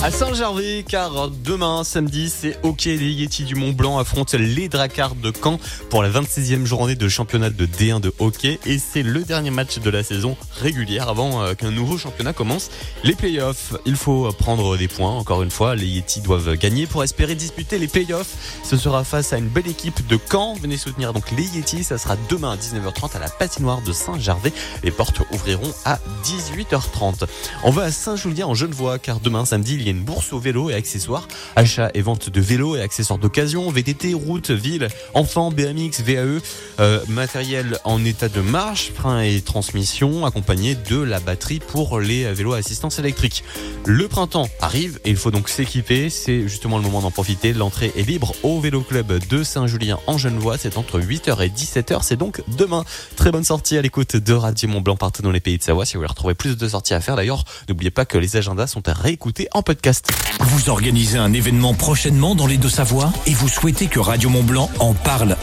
À Saint-Gervais, car demain, samedi, c'est OK. Les Yeti du Mont Blanc affrontent les Dracards de Caen pour la 26e journée de championnat de D1 de hockey. Et c'est le dernier match de la saison régulière avant euh, qu'un nouveau championnat commence. Les playoffs, il faut prendre des points. Encore une fois, les Yeti doivent gagner pour espérer disputer les playoffs. Ce sera face à une belle équipe de Caen. Venez soutenir donc les Yeti. Ça sera demain à 19h30 à la patinoire de Saint-Gervais. Les portes ouvriront à 18h30. On va à Saint-Julien en Genevois, car demain, samedi, une bourse aux vélos et accessoires. Achat et vente de vélos et accessoires d'occasion, VTT, route, ville, enfants, BMX, VAE, euh, matériel en état de marche, frein et transmission, accompagné de la batterie pour les vélos à assistance électrique. Le printemps arrive et il faut donc s'équiper. C'est justement le moment d'en profiter. L'entrée est libre au vélo club de Saint-Julien en Genevois. C'est entre 8h et 17h. C'est donc demain. Très bonne sortie à l'écoute de Radio Mont Blanc partout dans les pays de Savoie. Si vous voulez retrouver plus de sorties à faire d'ailleurs, n'oubliez pas que les agendas sont à réécouter en podcast. Vous organisez un événement prochainement dans les Deux-Savoies et vous souhaitez que Radio Mont Blanc en parle